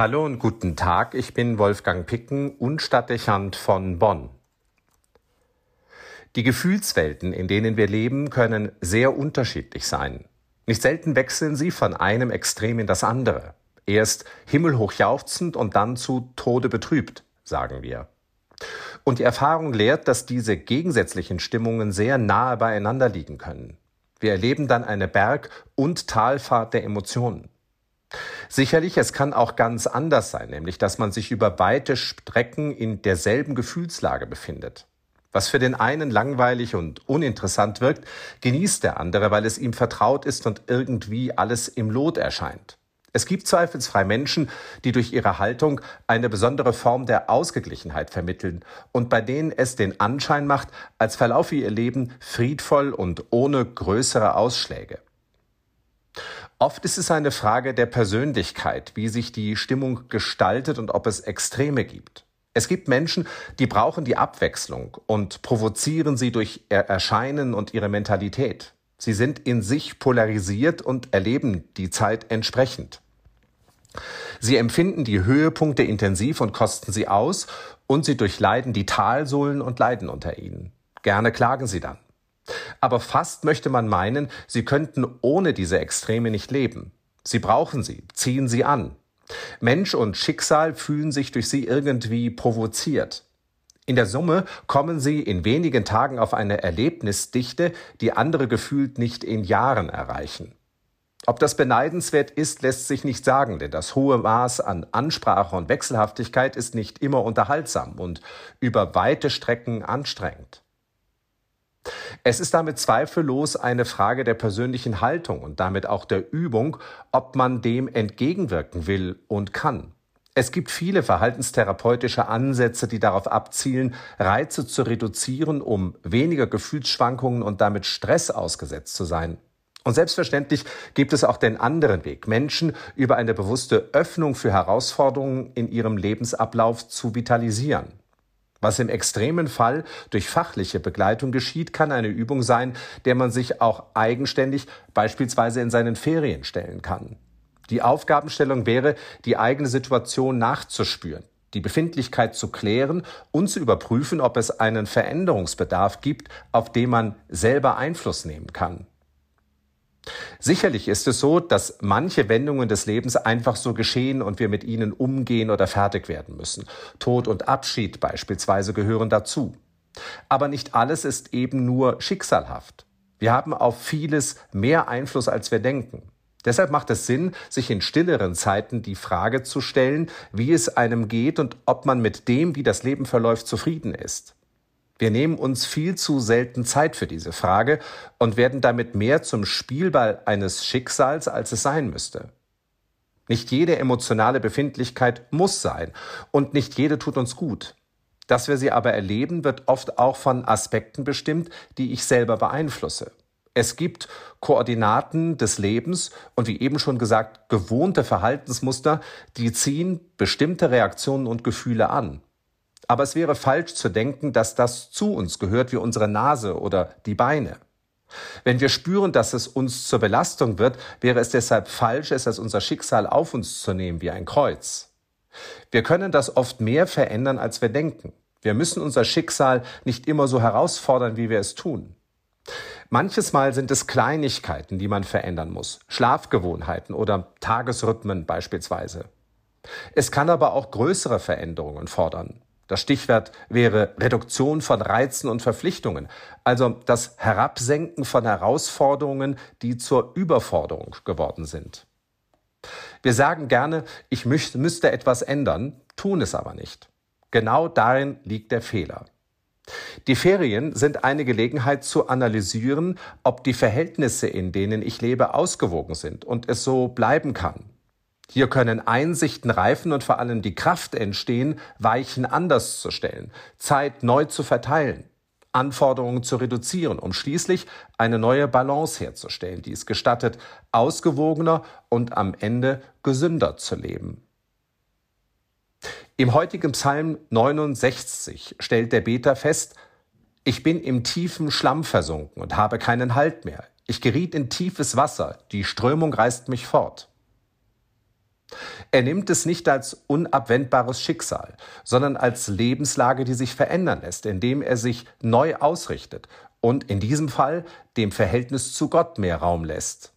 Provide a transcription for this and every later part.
Hallo und guten Tag, ich bin Wolfgang Picken und Stadtdechant von Bonn. Die Gefühlswelten, in denen wir leben, können sehr unterschiedlich sein. Nicht selten wechseln sie von einem Extrem in das andere. Erst himmelhoch jauchzend und dann zu Tode betrübt, sagen wir. Und die Erfahrung lehrt, dass diese gegensätzlichen Stimmungen sehr nahe beieinander liegen können. Wir erleben dann eine Berg- und Talfahrt der Emotionen. Sicherlich, es kann auch ganz anders sein, nämlich dass man sich über weite Strecken in derselben Gefühlslage befindet. Was für den einen langweilig und uninteressant wirkt, genießt der andere, weil es ihm vertraut ist und irgendwie alles im Lot erscheint. Es gibt zweifelsfrei Menschen, die durch ihre Haltung eine besondere Form der Ausgeglichenheit vermitteln und bei denen es den Anschein macht, als verlaufe ihr Leben friedvoll und ohne größere Ausschläge. Oft ist es eine Frage der Persönlichkeit, wie sich die Stimmung gestaltet und ob es Extreme gibt. Es gibt Menschen, die brauchen die Abwechslung und provozieren sie durch ihr Erscheinen und ihre Mentalität. Sie sind in sich polarisiert und erleben die Zeit entsprechend. Sie empfinden die Höhepunkte intensiv und kosten sie aus, und sie durchleiden die Talsohlen und leiden unter ihnen. Gerne klagen sie dann. Aber fast möchte man meinen, sie könnten ohne diese Extreme nicht leben. Sie brauchen sie, ziehen sie an. Mensch und Schicksal fühlen sich durch sie irgendwie provoziert. In der Summe kommen sie in wenigen Tagen auf eine Erlebnisdichte, die andere gefühlt nicht in Jahren erreichen. Ob das beneidenswert ist, lässt sich nicht sagen, denn das hohe Maß an Ansprache und Wechselhaftigkeit ist nicht immer unterhaltsam und über weite Strecken anstrengend. Es ist damit zweifellos eine Frage der persönlichen Haltung und damit auch der Übung, ob man dem entgegenwirken will und kann. Es gibt viele verhaltenstherapeutische Ansätze, die darauf abzielen, Reize zu reduzieren, um weniger Gefühlsschwankungen und damit Stress ausgesetzt zu sein. Und selbstverständlich gibt es auch den anderen Weg, Menschen über eine bewusste Öffnung für Herausforderungen in ihrem Lebensablauf zu vitalisieren. Was im extremen Fall durch fachliche Begleitung geschieht, kann eine Übung sein, der man sich auch eigenständig beispielsweise in seinen Ferien stellen kann. Die Aufgabenstellung wäre, die eigene Situation nachzuspüren, die Befindlichkeit zu klären und zu überprüfen, ob es einen Veränderungsbedarf gibt, auf den man selber Einfluss nehmen kann. Sicherlich ist es so, dass manche Wendungen des Lebens einfach so geschehen und wir mit ihnen umgehen oder fertig werden müssen. Tod und Abschied beispielsweise gehören dazu. Aber nicht alles ist eben nur schicksalhaft. Wir haben auf vieles mehr Einfluss, als wir denken. Deshalb macht es Sinn, sich in stilleren Zeiten die Frage zu stellen, wie es einem geht und ob man mit dem, wie das Leben verläuft, zufrieden ist. Wir nehmen uns viel zu selten Zeit für diese Frage und werden damit mehr zum Spielball eines Schicksals, als es sein müsste. Nicht jede emotionale Befindlichkeit muss sein und nicht jede tut uns gut. Dass wir sie aber erleben, wird oft auch von Aspekten bestimmt, die ich selber beeinflusse. Es gibt Koordinaten des Lebens und wie eben schon gesagt, gewohnte Verhaltensmuster, die ziehen bestimmte Reaktionen und Gefühle an. Aber es wäre falsch zu denken, dass das zu uns gehört wie unsere Nase oder die Beine. Wenn wir spüren, dass es uns zur Belastung wird, wäre es deshalb falsch, es als unser Schicksal auf uns zu nehmen wie ein Kreuz. Wir können das oft mehr verändern, als wir denken. Wir müssen unser Schicksal nicht immer so herausfordern, wie wir es tun. Manches Mal sind es Kleinigkeiten, die man verändern muss, Schlafgewohnheiten oder Tagesrhythmen beispielsweise. Es kann aber auch größere Veränderungen fordern. Das Stichwort wäre Reduktion von Reizen und Verpflichtungen, also das Herabsenken von Herausforderungen, die zur Überforderung geworden sind. Wir sagen gerne, ich müsste etwas ändern, tun es aber nicht. Genau darin liegt der Fehler. Die Ferien sind eine Gelegenheit zu analysieren, ob die Verhältnisse, in denen ich lebe, ausgewogen sind und es so bleiben kann. Hier können Einsichten reifen und vor allem die Kraft entstehen, Weichen anders zu stellen, Zeit neu zu verteilen, Anforderungen zu reduzieren, um schließlich eine neue Balance herzustellen, die es gestattet, ausgewogener und am Ende gesünder zu leben. Im heutigen Psalm 69 stellt der Beter fest, ich bin im tiefen Schlamm versunken und habe keinen Halt mehr. Ich geriet in tiefes Wasser, die Strömung reißt mich fort. Er nimmt es nicht als unabwendbares Schicksal, sondern als Lebenslage, die sich verändern lässt, indem er sich neu ausrichtet und in diesem Fall dem Verhältnis zu Gott mehr Raum lässt.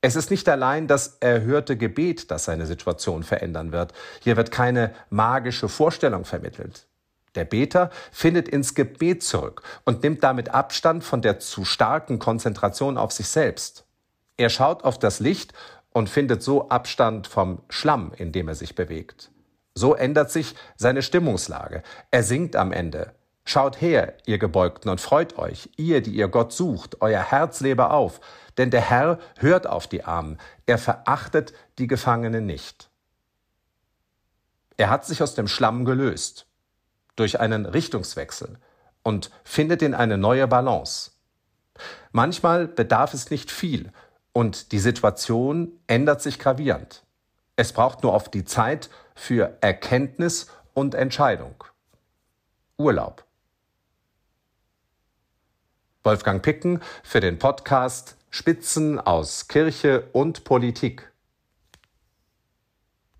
Es ist nicht allein das erhörte Gebet, das seine Situation verändern wird. Hier wird keine magische Vorstellung vermittelt. Der Beter findet ins Gebet zurück und nimmt damit Abstand von der zu starken Konzentration auf sich selbst. Er schaut auf das Licht und findet so Abstand vom Schlamm, in dem er sich bewegt. So ändert sich seine Stimmungslage. Er singt am Ende. Schaut her, ihr Gebeugten, und freut euch, ihr, die ihr Gott sucht, euer Herz lebe auf, denn der Herr hört auf die Armen, er verachtet die Gefangenen nicht. Er hat sich aus dem Schlamm gelöst, durch einen Richtungswechsel, und findet in eine neue Balance. Manchmal bedarf es nicht viel, und die Situation ändert sich gravierend. Es braucht nur oft die Zeit für Erkenntnis und Entscheidung. Urlaub. Wolfgang Picken für den Podcast Spitzen aus Kirche und Politik.